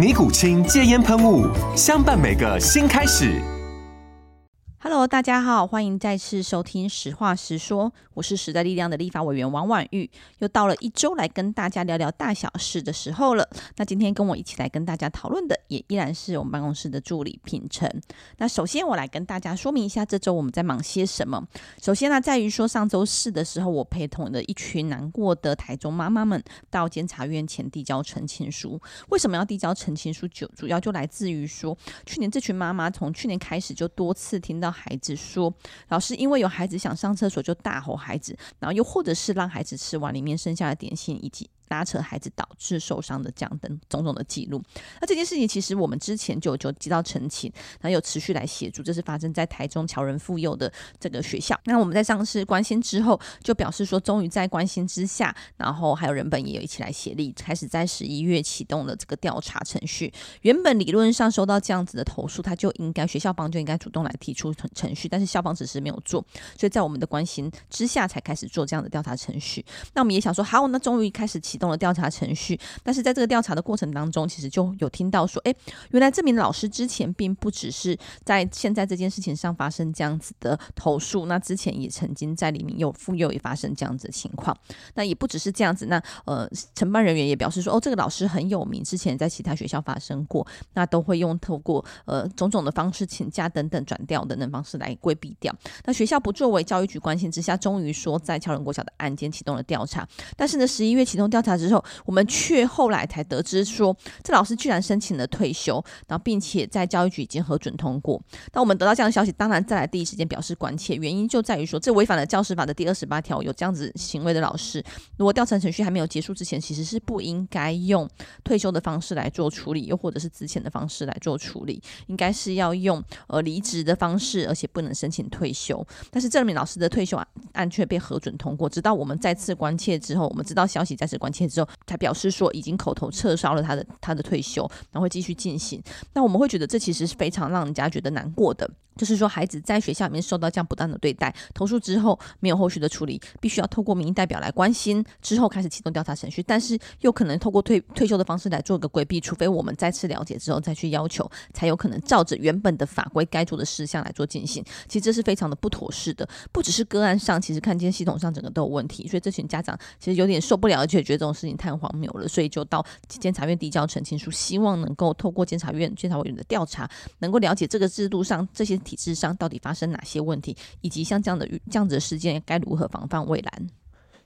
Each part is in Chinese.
尼古清戒烟喷雾，相伴每个新开始。Hello，大家好，欢迎再次收听《实话实说》，我是时代力量的立法委员王婉玉，又到了一周来跟大家聊聊大小事的时候了。那今天跟我一起来跟大家讨论的，也依然是我们办公室的助理品成。那首先我来跟大家说明一下，这周我们在忙些什么。首先呢，在于说上周四的时候，我陪同的一群难过的台中妈妈们到监察院前递交陈情书。为什么要递交陈情书？就主要就来自于说，去年这群妈妈从去年开始就多次听到。孩子说：“老师，因为有孩子想上厕所，就大吼孩子，然后又或者是让孩子吃完里面剩下的点心，以及。”拉扯孩子导致受伤的这样等种种的记录，那这件事情其实我们之前就就接到陈情，然后有持续来协助。这是发生在台中侨仁妇幼的这个学校。那我们在上次关心之后，就表示说，终于在关心之下，然后还有人本也有一起来协力，开始在十一月启动了这个调查程序。原本理论上收到这样子的投诉，他就应该学校方就应该主动来提出程程序，但是校方只是没有做，所以在我们的关心之下才开始做这样的调查程序。那我们也想说，好，那终于开始启。动了调查程序，但是在这个调查的过程当中，其实就有听到说，哎，原来这名老师之前并不只是在现在这件事情上发生这样子的投诉，那之前也曾经在里面有妇幼也发生这样子的情况，那也不只是这样子，那呃，承办人员也表示说，哦，这个老师很有名，之前在其他学校发生过，那都会用透过呃种种的方式请假等等转调等等方式来规避掉。那学校不作为，教育局关心之下，终于说在侨人国小的案件启动了调查，但是呢，十一月启动调查。之后，我们却后来才得知说，这老师居然申请了退休，然后并且在教育局已经核准通过。当我们得到这样的消息，当然再来第一时间表示关切，原因就在于说，这违反了教师法的第二十八条，有这样子行为的老师，如果调查程序还没有结束之前，其实是不应该用退休的方式来做处理，又或者是资遣的方式来做处理，应该是要用呃离职的方式，而且不能申请退休。但是这名老师的退休案案却被核准通过，直到我们再次关切之后，我们知道消息再次关切。之后，才表示说已经口头撤销了他的他的退休，然后会继续进行。那我们会觉得这其实是非常让人家觉得难过的，就是说孩子在学校里面受到这样不当的对待，投诉之后没有后续的处理，必须要透过民意代表来关心，之后开始启动调查程序，但是又可能透过退退休的方式来做一个规避，除非我们再次了解之后再去要求，才有可能照着原本的法规该做的事项来做进行。其实这是非常的不妥适的，不只是个案上，其实看见系统上整个都有问题，所以这群家长其实有点受不了，而且觉得这种。事情太荒谬了，所以就到监察院递交澄清书，希望能够透过监察院监察委员的调查，能够了解这个制度上这些体制上到底发生哪些问题，以及像这样的这样子的事件该如何防范未来。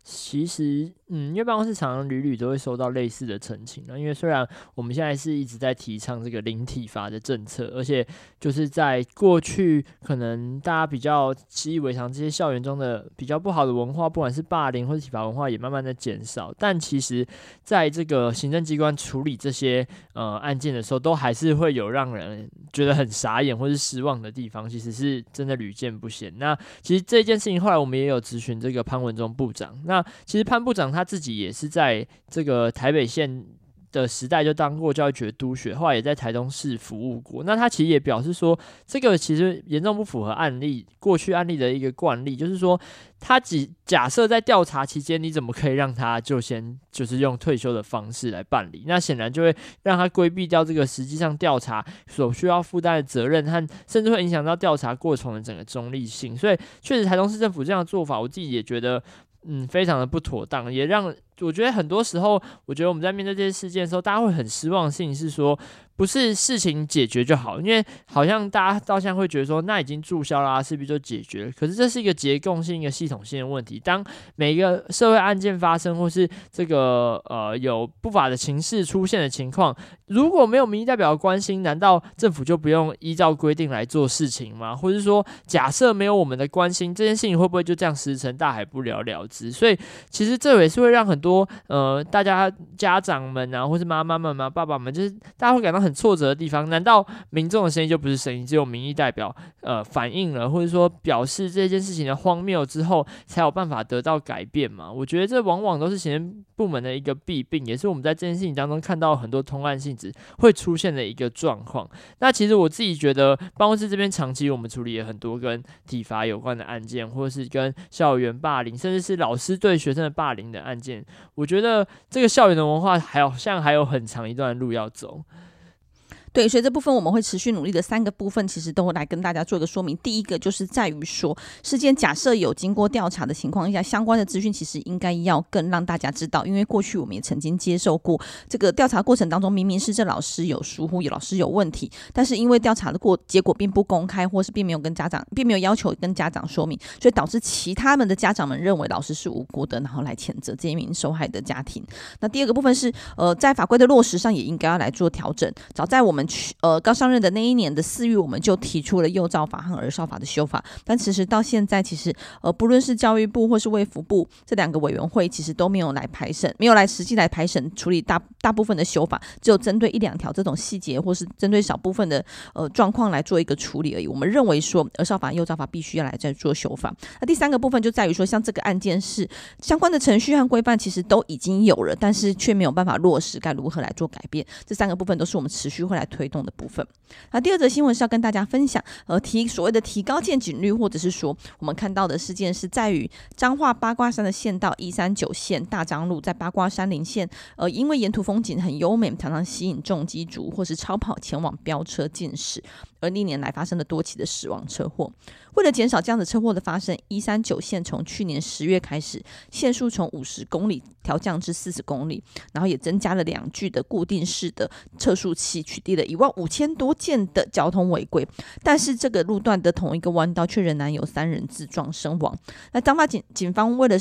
其实，嗯，因为办公室常常屡屡都会收到类似的陈情那。因为虽然我们现在是一直在提倡这个零体罚的政策，而且就是在过去可能大家比较习以为常，这些校园中的比较不好的文化，不管是霸凌或者体罚文化，也慢慢的减少。但其实，在这个行政机关处理这些呃案件的时候，都还是会有让人觉得很傻眼或是失望的地方。其实是真的屡见不鲜。那其实这件事情后来我们也有咨询这个潘文忠部长。那其实潘部长他自己也是在这个台北县的时代就当过教育局督学，后来也在台中市服务过。那他其实也表示说，这个其实严重不符合案例过去案例的一个惯例，就是说他只假设在调查期间，你怎么可以让他就先就是用退休的方式来办理？那显然就会让他规避掉这个实际上调查所需要负担的责任，和甚至会影响到调查过程的整个中立性。所以确实台中市政府这样的做法，我自己也觉得。嗯，非常的不妥当，也让我觉得很多时候，我觉得我们在面对这些事件的时候，大家会很失望的事情是说，不是事情解决就好，因为好像大家到现在会觉得说，那已经注销啦，是不是就解决了？可是这是一个结构性、一个系统性的问题。当每一个社会案件发生，或是这个呃有不法的情势出现的情况，如果没有民意代表的关心，难道政府就不用依照规定来做事情吗？或者说，假设没有我们的关心，这件事情会不会就这样石沉大海，不了了之？所以，其实这也是会让很多呃大家家长们啊，或是妈妈们啊、爸爸们，就是大家会感到很挫折的地方，难道民众的声音就不是声音？只有民意代表呃反映了，或者说表示这件事情的荒谬之后，才有办法得到改变吗？我觉得这往往都是行政部门的一个弊病，也是我们在这件事情当中看到很多通案性质会出现的一个状况。那其实我自己觉得，办公室这边长期我们处理了很多跟体罚有关的案件，或是跟校园霸凌，甚至是老师对学生的霸凌的案件。我觉得这个校园的文化还好像还有很长一段路要走。对，所以这部分我们会持续努力的三个部分，其实都会来跟大家做一个说明。第一个就是在于说，事件假设有经过调查的情况下，相关的资讯其实应该要更让大家知道，因为过去我们也曾经接受过这个调查过程当中，明明是这老师有疏忽，有老师有问题，但是因为调查的过结果并不公开，或是并没有跟家长，并没有要求跟家长说明，所以导致其他们的家长们认为老师是无辜的，然后来谴责这一名受害的家庭。那第二个部分是，呃，在法规的落实上也应该要来做调整。早在我们。去呃，刚上任的那一年的四月，我们就提出了幼教法和儿少法的修法，但其实到现在，其实呃，不论是教育部或是卫福部这两个委员会，其实都没有来排审，没有来实际来排审处理大大部分的修法，只有针对一两条这种细节，或是针对少部分的呃状况来做一个处理而已。我们认为说，儿少法、幼教法必须要来再做修法。那第三个部分就在于说，像这个案件是相关的程序和规范其实都已经有了，但是却没有办法落实，该如何来做改变？这三个部分都是我们持续会来推动的部分。那第二则新闻是要跟大家分享，呃，提所谓的提高见警率，或者是说我们看到的事件是在于彰化八卦山的县道一三九线大张路，在八卦山林线，呃，因为沿途风景很优美，常常吸引重机族或是超跑前往飙车鉴识。而历年来发生了多起的死亡车祸，为了减少这样的车祸的发生，一三九线从去年十月开始，限速从五十公里调降至四十公里，然后也增加了两具的固定式的测速器，取缔了一万五千多件的交通违规。但是这个路段的同一个弯道却仍然有三人自撞身亡。那彰化警警方为了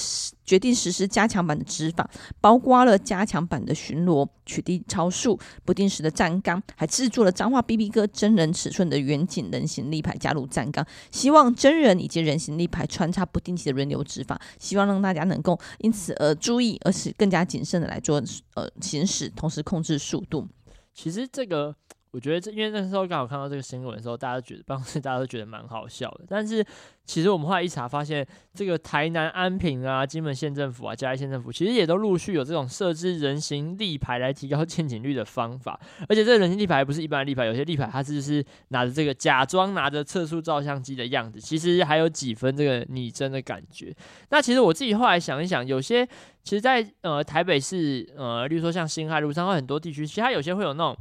决定实施加强版的执法，包括了加强版的巡逻、取缔超速、不定时的站岗，还制作了彰化 BB 哥真人尺寸的远景人行立牌加入站岗，希望真人以及人行立牌穿插不定期的轮流执法，希望让大家能够因此而注意，而是更加谨慎的来做呃行驶，同时控制速度。其实这个。我觉得这，因为那时候刚好看到这个新闻的时候，大家觉得办公室大家都觉得蛮好笑的。但是其实我们后来一查，发现这个台南安平啊、金门县政府啊、嘉义县政府，其实也都陆续有这种设置人行立牌来提高 见警率的方法。而且这个人行立牌不是一般的立牌，有些立牌它是就是拿着这个假装拿着测速照相机的样子，其实还有几分这个拟真的感觉。那其实我自己后来想一想，有些其实在呃台北市呃，例如说像辛亥路上，或很多地区，其实它有些会有那种。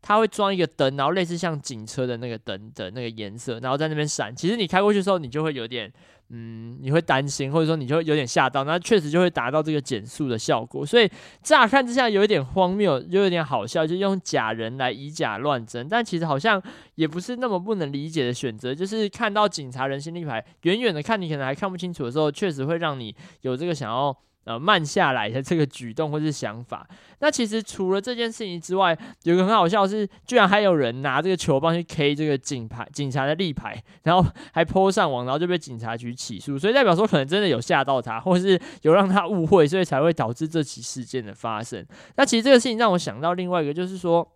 它会装一个灯，然后类似像警车的那个灯的那个颜色，然后在那边闪。其实你开过去的时候，你就会有点，嗯，你会担心，或者说你就会有点吓到。那确实就会达到这个减速的效果。所以乍看之下有一点荒谬，又有点好笑，就用假人来以假乱真。但其实好像也不是那么不能理解的选择。就是看到警察人心立牌，远远的看你可能还看不清楚的时候，确实会让你有这个想要。呃，慢下来的这个举动或是想法，那其实除了这件事情之外，有个很好笑的是，居然还有人拿这个球棒去 K 这个警牌、警察的立牌，然后还泼上网，然后就被警察局起诉，所以代表说可能真的有吓到他，或是有让他误会，所以才会导致这起事件的发生。那其实这个事情让我想到另外一个，就是说。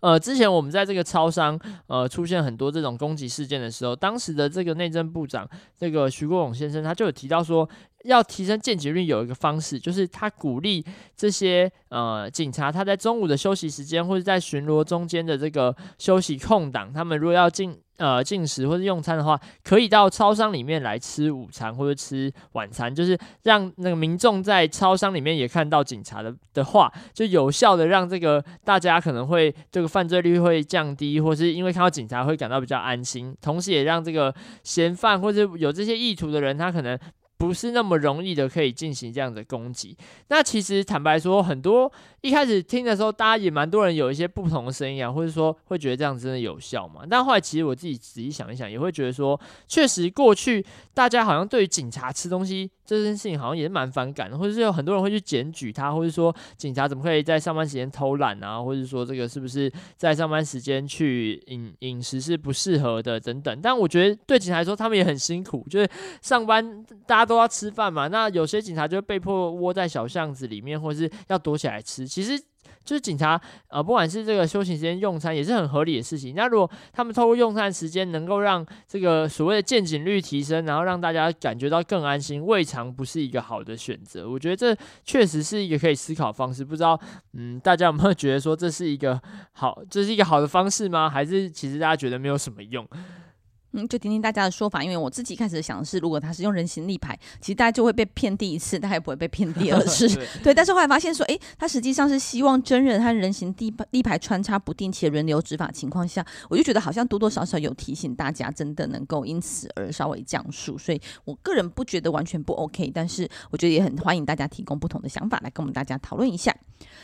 呃，之前我们在这个超商，呃，出现很多这种攻击事件的时候，当时的这个内政部长，这个徐国勇先生，他就有提到说，要提升见警率，有一个方式，就是他鼓励这些呃警察，他在中午的休息时间，或者在巡逻中间的这个休息空档，他们如果要进。呃，进食或者用餐的话，可以到超商里面来吃午餐或者吃晚餐，就是让那个民众在超商里面也看到警察的的话，就有效的让这个大家可能会这个犯罪率会降低，或是因为看到警察会感到比较安心，同时也让这个嫌犯或者有这些意图的人，他可能。不是那么容易的可以进行这样的攻击。那其实坦白说，很多一开始听的时候，大家也蛮多人有一些不同的声音啊，或者说会觉得这样真的有效嘛？但后来其实我自己仔细想一想，也会觉得说，确实过去大家好像对于警察吃东西这件事情好像也是蛮反感的，或者是有很多人会去检举他，或者说警察怎么可以在上班时间偷懒啊，或者说这个是不是在上班时间去饮饮食是不适合的等等。但我觉得对警察来说，他们也很辛苦，就是上班大家都要吃饭嘛。那有些警察就被迫窝在小巷子里面，或者是要躲起来吃。其实就是警察呃，不管是这个休息时间用餐，也是很合理的事情。那如果他们透过用餐时间，能够让这个所谓的见警率提升，然后让大家感觉到更安心，未尝不是一个好的选择。我觉得这确实是一个可以思考方式。不知道嗯，大家有没有觉得说这是一个好，这是一个好的方式吗？还是其实大家觉得没有什么用？嗯，就听听大家的说法，因为我自己开始想的是，如果他是用人形立牌，其实大家就会被骗第一次，大家也不会被骗第二次。对，对，但是后来发现说，诶，他实际上是希望真人和人形立立牌穿插不定且轮流执法情况下，我就觉得好像多多少少有提醒大家，真的能够因此而稍微降速。所以我个人不觉得完全不 OK，但是我觉得也很欢迎大家提供不同的想法来跟我们大家讨论一下。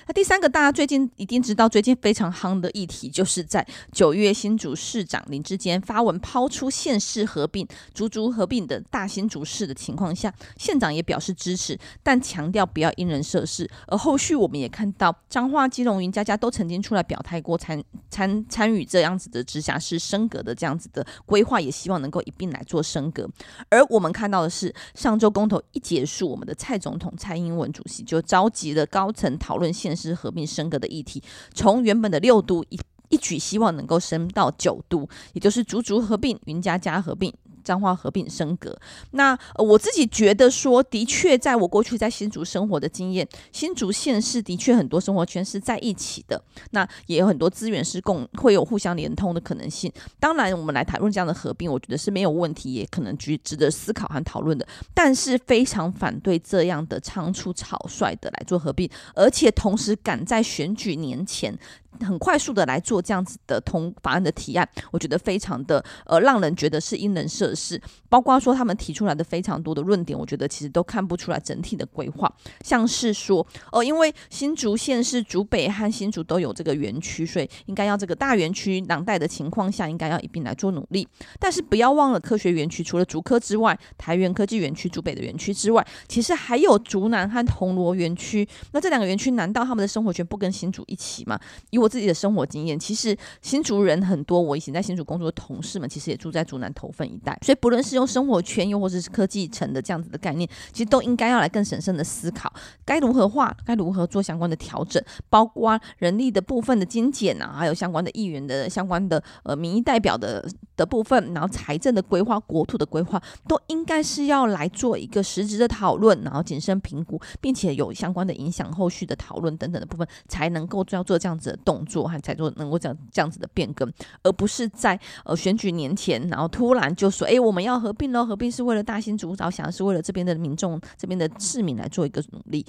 那第三个，大家最近一定知道，最近非常夯的议题，就是在九月新竹市长林志坚发文抛出县市合并、竹竹合并的大新竹市的情况下，县长也表示支持，但强调不要因人设事。而后续我们也看到，彰化、基隆、云嘉嘉都曾经出来表态过参参参与这样子的直辖市升格的这样子的规划，也希望能够一并来做升格。而我们看到的是，上周公投一结束，我们的蔡总统蔡英文主席就召集了高层讨论县市合并升格的议题，从原本的六都一一举希望能够升到九都，也就是竹竹合并、云家家合并。彰化合并升格，那、我自己觉得说，的确，在我过去在新竹生活的经验，新竹县市的确很多生活圈是在一起的，那也有很多资源是共会有互相连通的可能性。当然，我们来谈论这样的合并，我觉得是没有问题，也可能值值得思考和讨论的。但是非常反对这样的仓促草率的来做合并，而且同时赶在选举年前。很快速的来做这样子的通法案的提案，我觉得非常的呃，让人觉得是因人设事。包括说他们提出来的非常多的论点，我觉得其实都看不出来整体的规划。像是说，呃，因为新竹县是竹北和新竹都有这个园区，所以应该要这个大园区囊袋的情况下，应该要一并来做努力。但是不要忘了科学园区，除了竹科之外，台元科技园区、竹北的园区之外，其实还有竹南和铜锣园区。那这两个园区难道他们的生活圈不跟新竹一起吗？我自己的生活经验，其实新竹人很多。我以前在新竹工作的同事们，其实也住在竹南头份一带。所以，不论是用生活圈，又或者是科技城的这样子的概念，其实都应该要来更审慎的思考，该如何画，该如何做相关的调整，包括人力的部分的精简啊，还有相关的议员的相关的呃民意代表的的部分，然后财政的规划、国土的规划，都应该是要来做一个实质的讨论，然后谨慎评估，并且有相关的影响、后续的讨论等等的部分，才能够要做这样子的动作。还才做能够这样这样子的变更，而不是在呃选举年前，然后突然就说，哎，我们要合并喽，合并是为了大兴主着想，是为了这边的民众、这边的市民来做一个努力，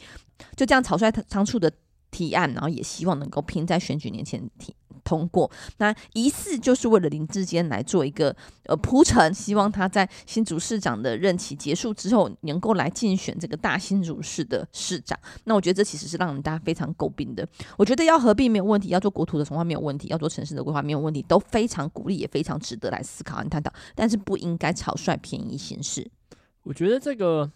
就这样草率仓促的提案，然后也希望能够拼在选举年前提。通过，那疑似就是为了林志坚来做一个呃铺陈，希望他在新竹市长的任期结束之后，能够来竞选这个大新竹市的市长。那我觉得这其实是让人大家非常诟病的。我觉得要合并没有问题，要做国土的重划没有问题，要做城市的规划没有问题，都非常鼓励，也非常值得来思考和探讨。但是不应该草率便宜行事。我觉得这个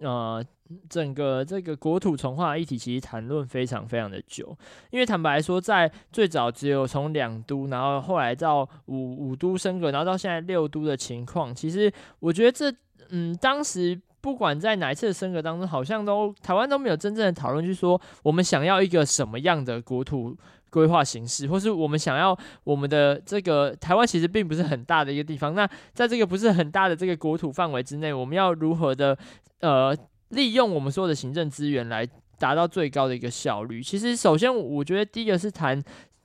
呃。整个这个国土重划议题其实谈论非常非常的久，因为坦白说，在最早只有从两都，然后后来到五五都升格，然后到现在六都的情况，其实我觉得这嗯，当时不管在哪一次的升格当中，好像都台湾都没有真正的讨论，就说我们想要一个什么样的国土规划形式，或是我们想要我们的这个台湾其实并不是很大的一个地方，那在这个不是很大的这个国土范围之内，我们要如何的呃。利用我们所有的行政资源来达到最高的一个效率。其实，首先我觉得第一个是谈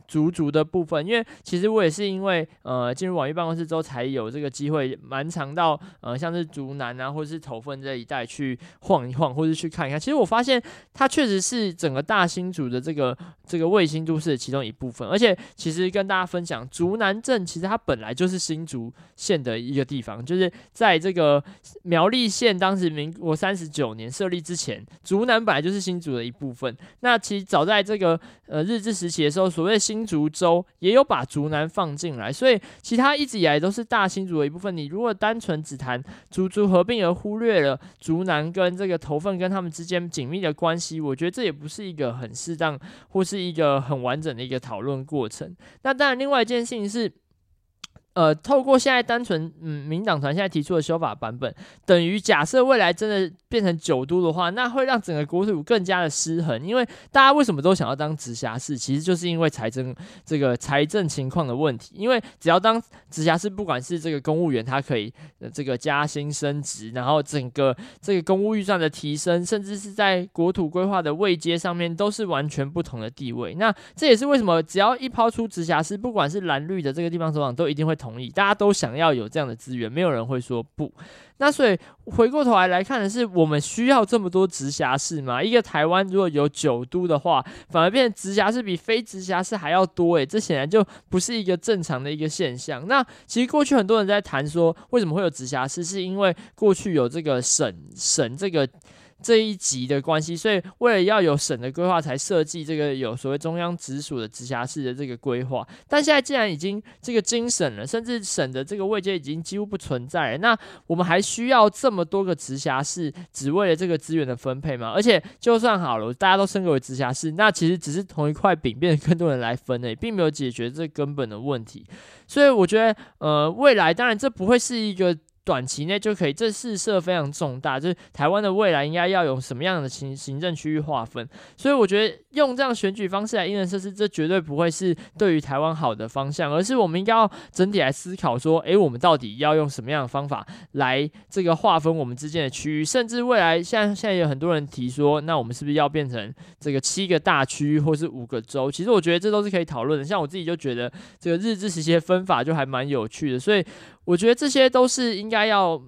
竹竹的部分，因为其实我也是因为呃进入网易办公室之后，才有这个机会蛮常到呃像是竹南啊，或者是头份这一带去晃一晃，或者去看一看。其实我发现它确实是整个大新竹的这个这个卫星都市的其中一部分。而且其实跟大家分享，竹南镇其实它本来就是新竹县的一个地方，就是在这个苗栗县当时民国三十九年设立之前，竹南本来就是新竹的一部分。那其实早在这个呃日治时期的时候，所谓新新竹州也有把竹南放进来，所以其他一直以来都是大新竹的一部分。你如果单纯只谈竹竹合并而忽略了竹南跟这个头份跟他们之间紧密的关系，我觉得这也不是一个很适当或是一个很完整的一个讨论过程。那当然，另外一件事情是。呃，透过现在单纯嗯，民党团现在提出的修法版本，等于假设未来真的变成九都的话，那会让整个国土更加的失衡。因为大家为什么都想要当直辖市，其实就是因为财政这个财政情况的问题。因为只要当直辖市，不管是这个公务员他可以这个加薪升职，然后整个这个公务预算的提升，甚至是在国土规划的位阶上面，都是完全不同的地位。那这也是为什么只要一抛出直辖市，不管是蓝绿的这个地方首长，都一定会。同意，大家都想要有这样的资源，没有人会说不。那所以回过头来来看的是，我们需要这么多直辖市吗？一个台湾如果有九都的话，反而变直辖市比非直辖市还要多，诶，这显然就不是一个正常的一个现象。那其实过去很多人在谈说，为什么会有直辖市，是因为过去有这个省省这个。这一级的关系，所以为了要有省的规划，才设计这个有所谓中央直属的直辖市的这个规划。但现在既然已经这个精省了，甚至省的这个位阶已经几乎不存在了，那我们还需要这么多个直辖市，只为了这个资源的分配吗？而且就算好了，大家都升格为直辖市，那其实只是同一块饼变成更多人来分诶，并没有解决这根本的问题。所以我觉得，呃，未来当然这不会是一个。短期内就可以，这事设非常重大，就是台湾的未来应该要有什么样的行行政区域划分。所以我觉得用这样选举方式来因人设施，这绝对不会是对于台湾好的方向，而是我们应该要整体来思考说，诶，我们到底要用什么样的方法来这个划分我们之间的区域，甚至未来像现在有很多人提说，那我们是不是要变成这个七个大区或是五个州？其实我觉得这都是可以讨论的。像我自己就觉得这个日治时期的分法就还蛮有趣的，所以。我觉得这些都是应该要，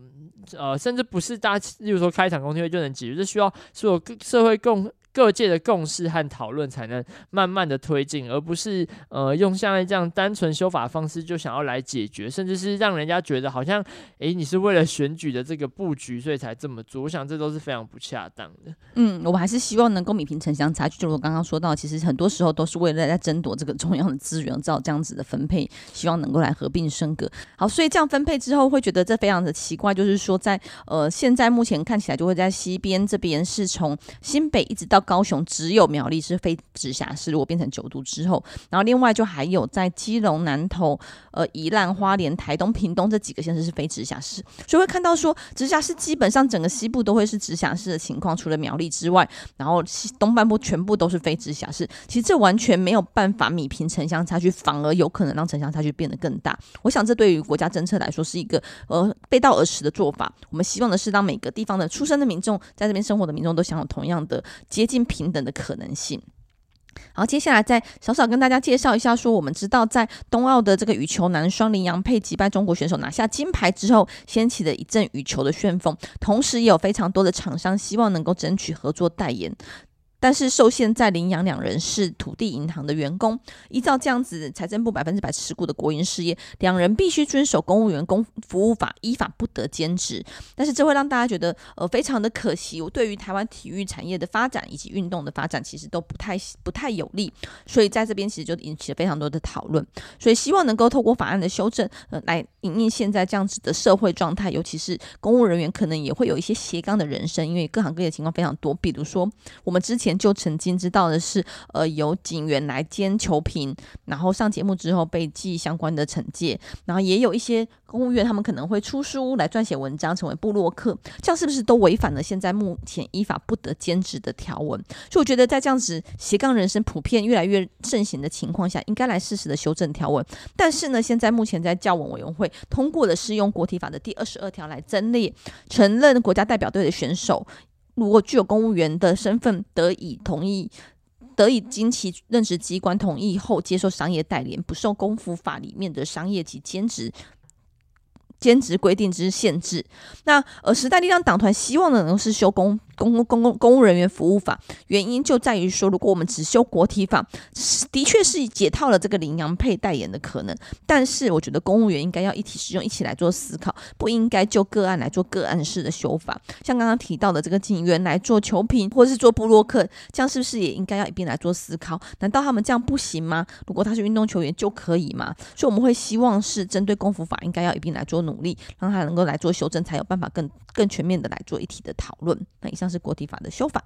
呃，甚至不是大，例如说开场公听会就能解决，这需要所有社会共。各界的共识和讨论才能慢慢的推进，而不是呃用现在这样单纯修法方式就想要来解决，甚至是让人家觉得好像诶你是为了选举的这个布局所以才这么做，我想这都是非常不恰当的。嗯，我们还是希望能够弭平城乡差距，就是我刚刚说到，其实很多时候都是为了在争夺这个中央的资源，照这样子的分配，希望能够来合并升格。好，所以这样分配之后会觉得这非常的奇怪，就是说在呃现在目前看起来就会在西边这边是从新北一直到。高雄只有苗栗是非直辖市，如果变成九都之后，然后另外就还有在基隆、南投、呃宜兰、花莲、台东、屏东这几个县市是非直辖市，所以会看到说直辖市基本上整个西部都会是直辖市的情况，除了苗栗之外，然后西东半部全部都是非直辖市。其实这完全没有办法弭平城乡差距，反而有可能让城乡差距变得更大。我想这对于国家政策来说是一个呃背道而驰的做法。我们希望的是让每个地方的出生的民众在这边生活的民众都享有同样的接近。平等的可能性。好，接下来再少少跟大家介绍一下，说我们知道在冬奥的这个羽球男双林洋配击败中国选手拿下金牌之后，掀起了一阵羽球的旋风，同时也有非常多的厂商希望能够争取合作代言。但是受限在领养两人是土地银行的员工，依照这样子财政部百分之百持股的国营事业，两人必须遵守公务员公服务法，依法不得兼职。但是这会让大家觉得呃非常的可惜，我对于台湾体育产业的发展以及运动的发展其实都不太不太有利，所以在这边其实就引起了非常多的讨论。所以希望能够透过法案的修正，呃来引应现在这样子的社会状态，尤其是公务人员可能也会有一些斜杠的人生，因为各行各业情况非常多，比如说我们之前。前就曾经知道的是，呃，有警员来兼球评，然后上节目之后被记相关的惩戒，然后也有一些公务员他们可能会出书来撰写文章，成为部落客，这样是不是都违反了现在目前依法不得兼职的条文？所以我觉得在这样子斜杠人生普遍越来越盛行的情况下，应该来适时的修正条文。但是呢，现在目前在教文委员会通过的是用国体法的第二十二条来增列承认国家代表队的选手。如果具有公务员的身份，得以同意得以经其任职机关同意后接受商业代理，不受公服法里面的商业及兼职。兼职规定之限制，那呃，时代力量党团希望的能是修公公公公公务人员服务法，原因就在于说，如果我们只修国体法，的确是解套了这个麟洋配代言的可能，但是我觉得公务员应该要一体适用，一起来做思考，不应该就个案来做个案式的修法。像刚刚提到的这个警员来做球评，或者是做布洛克，这样是不是也应该要一并来做思考？难道他们这样不行吗？如果他是运动球员就可以吗？所以我们会希望是针对公服法，应该要一并来做。努力让他能够来做修正，才有办法更更全面的来做一体的讨论。那以上是国体法的修法。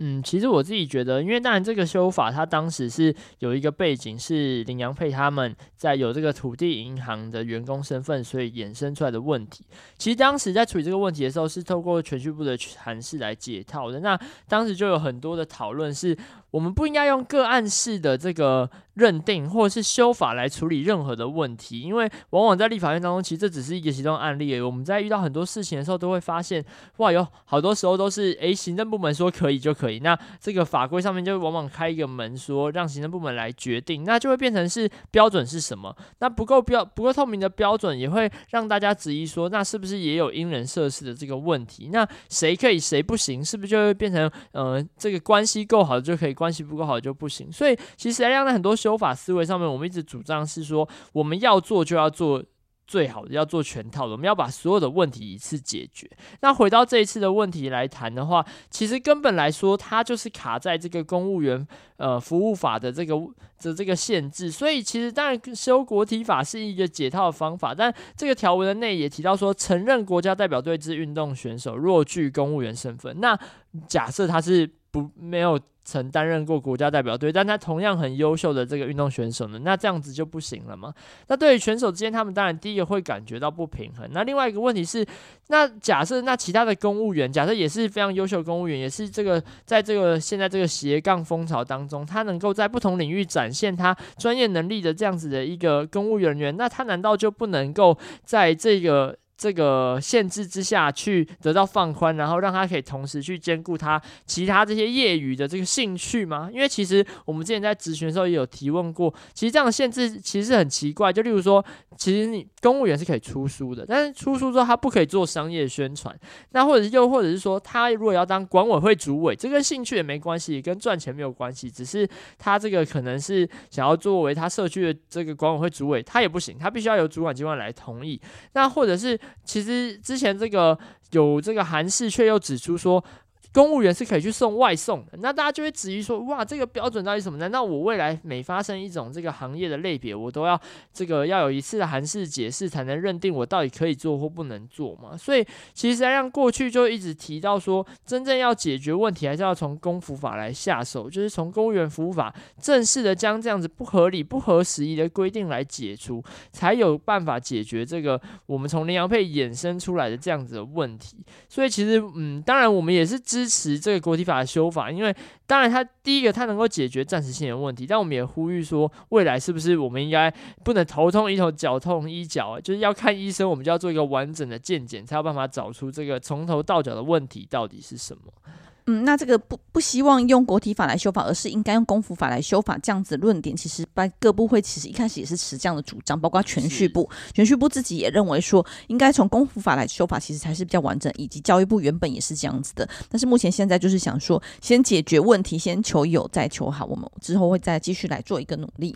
嗯，其实我自己觉得，因为当然这个修法，它当时是有一个背景，是林阳配他们在有这个土地银行的员工身份，所以衍生出来的问题。其实当时在处理这个问题的时候，是透过銓叙部的函释来解套的。那当时就有很多的讨论是。我们不应该用个案式的这个认定或者是修法来处理任何的问题，因为往往在立法院当中，其实这只是一个其中案例。我们在遇到很多事情的时候，都会发现，哇，有好多时候都是，诶，行政部门说可以就可以，那这个法规上面就往往开一个门，说让行政部门来决定，那就会变成是标准是什么？那不够标不够透明的标准，也会让大家质疑说，那是不是也有因人设事的这个问题？那谁可以谁不行？是不是就会变成，呃，这个关系够好就可以？关系不够好就不行，所以其实来讲，在很多修法思维上面，我们一直主张是说，我们要做就要做最好的，要做全套的，我们要把所有的问题一次解决。那回到这一次的问题来谈的话，其实根本来说，它就是卡在这个公务员呃服务法的这个的这个限制。所以其实当然修国体法是一个解套的方法，但这个条文的内也提到说，承认国家代表队之运动选手若具公务员身份，那假设他是不没有。曾担任过国家代表队，但他同样很优秀的这个运动选手呢，那这样子就不行了吗？那对于选手之间，他们当然第一个会感觉到不平衡。那另外一个问题是，那假设那其他的公务员，假设也是非常优秀公务员，也是这个在这个现在这个斜杠风潮当中，他能够在不同领域展现他专业能力的这样子的一个公务人员，那他难道就不能够在这个？这个限制之下去得到放宽，然后让他可以同时去兼顾他其他这些业余的这个兴趣吗？因为其实我们之前在咨询的时候也有提问过，其实这样的限制其实很奇怪。就例如说，其实你公务员是可以出书的，但是出书之后他不可以做商业宣传。那或者又或者是说，他如果要当管委会主委，这跟兴趣也没关系，跟赚钱没有关系，只是他这个可能是想要作为他社区的这个管委会主委，他也不行，他必须要由主管机关来同意。那或者是。其实之前这个有这个韩氏，却又指出说。公务员是可以去送外送的，那大家就会质疑说：哇，这个标准到底什么？难道我未来每发生一种这个行业的类别，我都要这个要有一次的函释解释，才能认定我到底可以做或不能做吗？所以，其实让过去就一直提到说，真正要解决问题，还是要从公服法来下手，就是从公务员服务法正式的将这样子不合理、不合时宜的规定来解除，才有办法解决这个我们从麟洋配衍生出来的这样子的问题。所以，其实，嗯，当然我们也是知。支持这个国体法的修法，因为当然它第一个它能够解决暂时性的问题，但我们也呼吁说，未来是不是我们应该不能头痛医头，脚痛医脚，就是要看医生，我们就要做一个完整的健检，才有办法找出这个从头到脚的问题到底是什么。嗯，那这个不不希望用国体法来修法，而是应该用公服法来修法，这样子论点，其实办各部会其实一开始也是持这样的主张，包括全序部，全序部自己也认为说，应该从公服法来修法，其实才是比较完整，以及教育部原本也是这样子的。但是目前现在就是想说，先解决问题，先求有再求好，我们之后会再继续来做一个努力。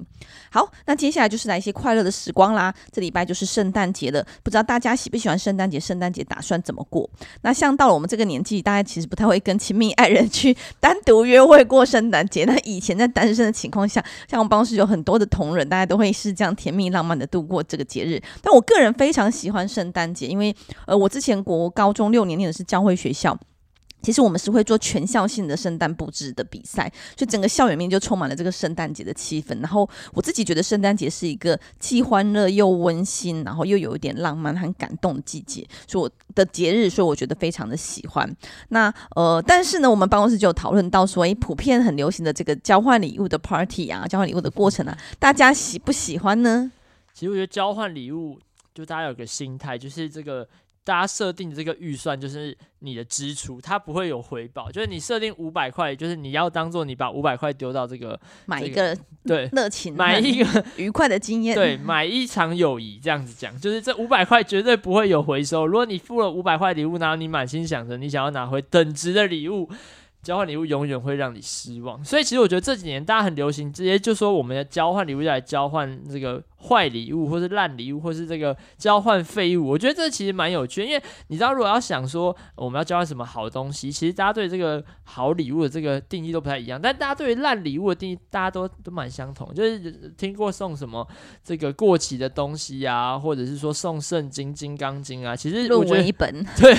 好，那接下来就是来一些快乐的时光啦，这礼拜就是圣诞节了，不知道大家喜不喜欢圣诞节？圣诞节打算怎么过？那像到了我们这个年纪，大家其实不太会跟亲。蜜爱人去单独约会过圣诞节。那以前在单身的情况下，像我们办公室有很多的同仁，大家都会是这样甜蜜浪漫的度过这个节日。但我个人非常喜欢圣诞节，因为呃，我之前国高中六年念的是教会学校。其实我们是会做全校性的圣诞布置的比赛，所以整个校园面就充满了这个圣诞节的气氛。然后我自己觉得圣诞节是一个既欢乐又温馨，然后又有一点浪漫很感动的季节，所以我的节日，所以我觉得非常的喜欢。那呃，但是呢，我们办公室就有讨论到说，诶，普遍很流行的这个交换礼物的 party 啊，交换礼物的过程啊，大家喜不喜欢呢？其实我觉得交换礼物，就大家有个心态，就是这个。大家设定的这个预算就是你的支出，它不会有回报。就是你设定五百块，就是你要当做你把五百块丢到这个买一个对热情，买一个愉快的经验，对，买一场友谊这样子讲，就是这五百块绝对不会有回收。如果你付了五百块礼物，然后你满心想着你想要拿回等值的礼物。交换礼物永远会让你失望，所以其实我觉得这几年大家很流行，直接就说我们的交换礼物来交换这个坏礼物，或是烂礼物，或是这个交换废物。我觉得这其实蛮有趣，因为你知道，如果要想说我们要交换什么好东西，其实大家对这个好礼物的这个定义都不太一样，但大家对于烂礼物的定义，大家都都蛮相同，就是听过送什么这个过期的东西啊，或者是说送圣经、金刚经啊，其实我觉得一本，对，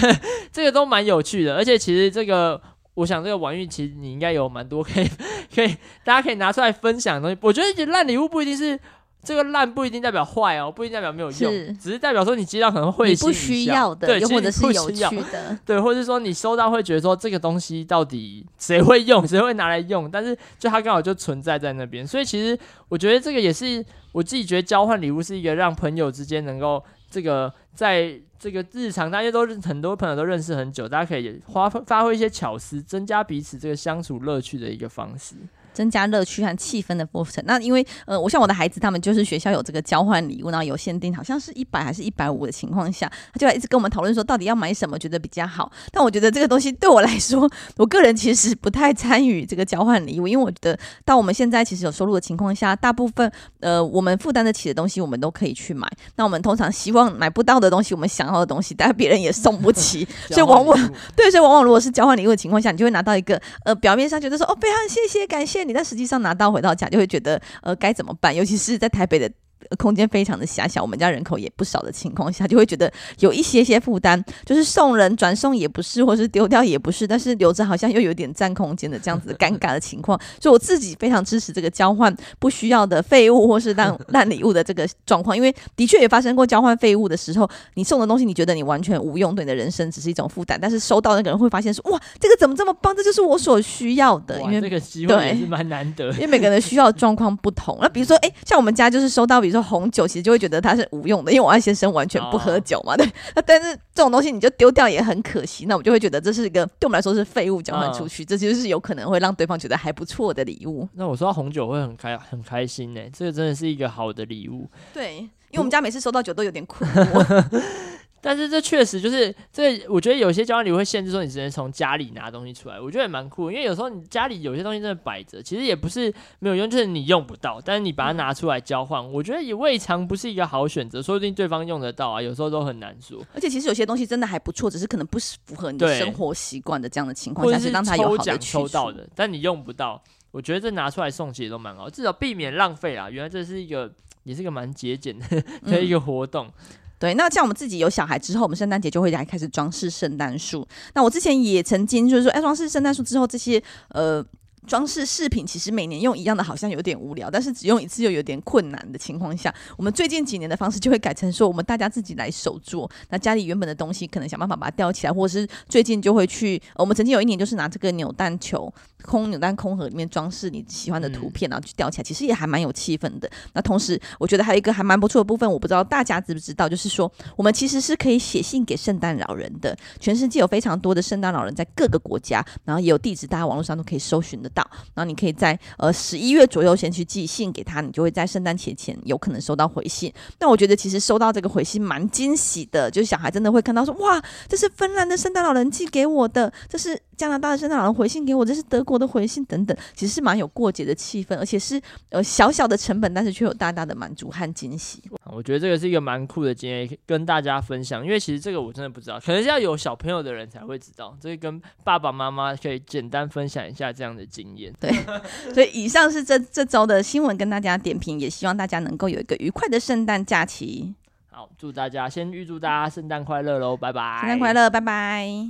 这个都蛮有趣的，而且其实这个。我想这个婉諭其实你应该有蛮多可以可以大家可以拿出来分享的东西。我觉得烂礼物不一定是这个烂，不一定代表坏哦，不一定代表没有用，是只是代表说你接到可能会不需要的，对，又或者是有趣的，对，或者是说你收到会觉得说这个东西到底谁会用，谁会拿来用，但是就它刚好就存在在那边，所以其实我觉得这个也是我自己觉得交换礼物是一个让朋友之间能够这个在。这个日常大家都很多朋友都认识很久，大家可以发发挥一些巧思，增加彼此这个相处乐趣的一个方式。增加乐趣和气氛的过程。那因为呃，我像我的孩子，他们就是学校有这个交换礼物，然后有限定，好像是一百还是一百五的情况下，他就来一直跟我们讨论说，到底要买什么觉得比较好。但我觉得这个东西对我来说，我个人其实不太参与这个交换礼物，因为我觉得到我们现在其实有收入的情况下，大部分呃我们负担得起的东西，我们都可以去买。那我们通常希望买不到的东西，我们想要的东西，但别人也送不起，所以往往 对，所以往往如果是交换礼物的情况下，你就会拿到一个呃表面上觉得说哦非常谢谢感谢你，但实际上拿到回到家就会觉得呃该怎么办？尤其是在台北的。空间非常的狭小，我们家人口也不少的情况下，就会觉得有一些些负担，就是送人转送也不是，或是丢掉也不是，但是留着好像又有点占空间的这样子尴尬的情况。所以我自己非常支持这个交换不需要的废物或是烂烂礼物的这个状况，因为的确也发生过交换废物的时候，你送的东西你觉得你完全无用，对你的人生只是一种负担，但是收到那个人会发现说哇，这个怎么这么棒？这就是我所需要的，因为这个机会也是蛮难得，因为每个人需要的状况不同。那比如说哎，像我们家就是收到比如说。红酒其实就会觉得它是无用的，因为我爱先生完全不喝酒嘛，对。那但是这种东西你就丢掉也很可惜，那我就会觉得这是一个对我们来说是废物交换出去，这其实是有可能会让对方觉得还不错的礼物。那我说到红酒会很开很开心呢，这个真的是一个好的礼物。对，因为我们家每次收到酒都有点困惑。但是这确实就是这，我觉得有些交换礼物会限制说你只能从家里拿东西出来，我觉得也蛮酷，因为有时候你家里有些东西真的摆着，其实也不是没有用，就是你用不到，但是你把它拿出来交换，我觉得也未尝不是一个好选择，说不定对方用得到啊，有时候都很难说。而且其实有些东西真的还不错，只是可能不是符合你的生活习惯的这样的情况下，是当他有好的抽到的，但你用不到，我觉得这拿出来送其实都蛮好，至少避免浪费啊。原来这是一个也是一个蛮节俭的 的一个活动。嗯对，那像我们自己有小孩之后，我们圣诞节就会来开始装饰圣诞树。那我之前也曾经就是说，哎，装饰圣诞树之后，这些呃。装饰饰品其实每年用一样的，好像有点无聊，但是只用一次又有点困难的情况下，我们最近几年的方式就会改成说，我们大家自己来手做。那家里原本的东西，可能想办法把它吊起来，或者是最近就会去，我们曾经有一年就是拿这个扭蛋球、空扭蛋空盒里面装饰你喜欢的图片，然后去吊起来，其实也还蛮有气氛的。那同时，我觉得还有一个还蛮不错的部分，我不知道大家知不知道，就是说我们其实是可以写信给圣诞老人的。全世界有非常多的圣诞老人在各个国家，然后也有地址，大家网络上都可以搜寻得到。然后你可以在呃十一月左右先去寄信给他，你就会在圣诞节前有可能收到回信。那我觉得其实收到这个回信蛮惊喜的，就是小孩真的会看到说哇，这是芬兰的圣诞老人寄给我的，这是加拿大的圣诞老人回信给我，这是德国的回信等等，其实是蛮有过节的气氛，而且是呃小小的成本，但是却有大大的满足和惊喜。我觉得这个是一个蛮酷的经验，跟大家分享。因为其实这个我真的不知道，可能是要有小朋友的人才会知道。这个跟爸爸妈妈可以简单分享一下这样的经验。对，所以以上是这这周的新闻跟大家点评，也希望大家能够有一个愉快的圣诞假期。好，祝大家先预祝大家圣诞快乐喽，拜拜！圣诞快乐，拜拜。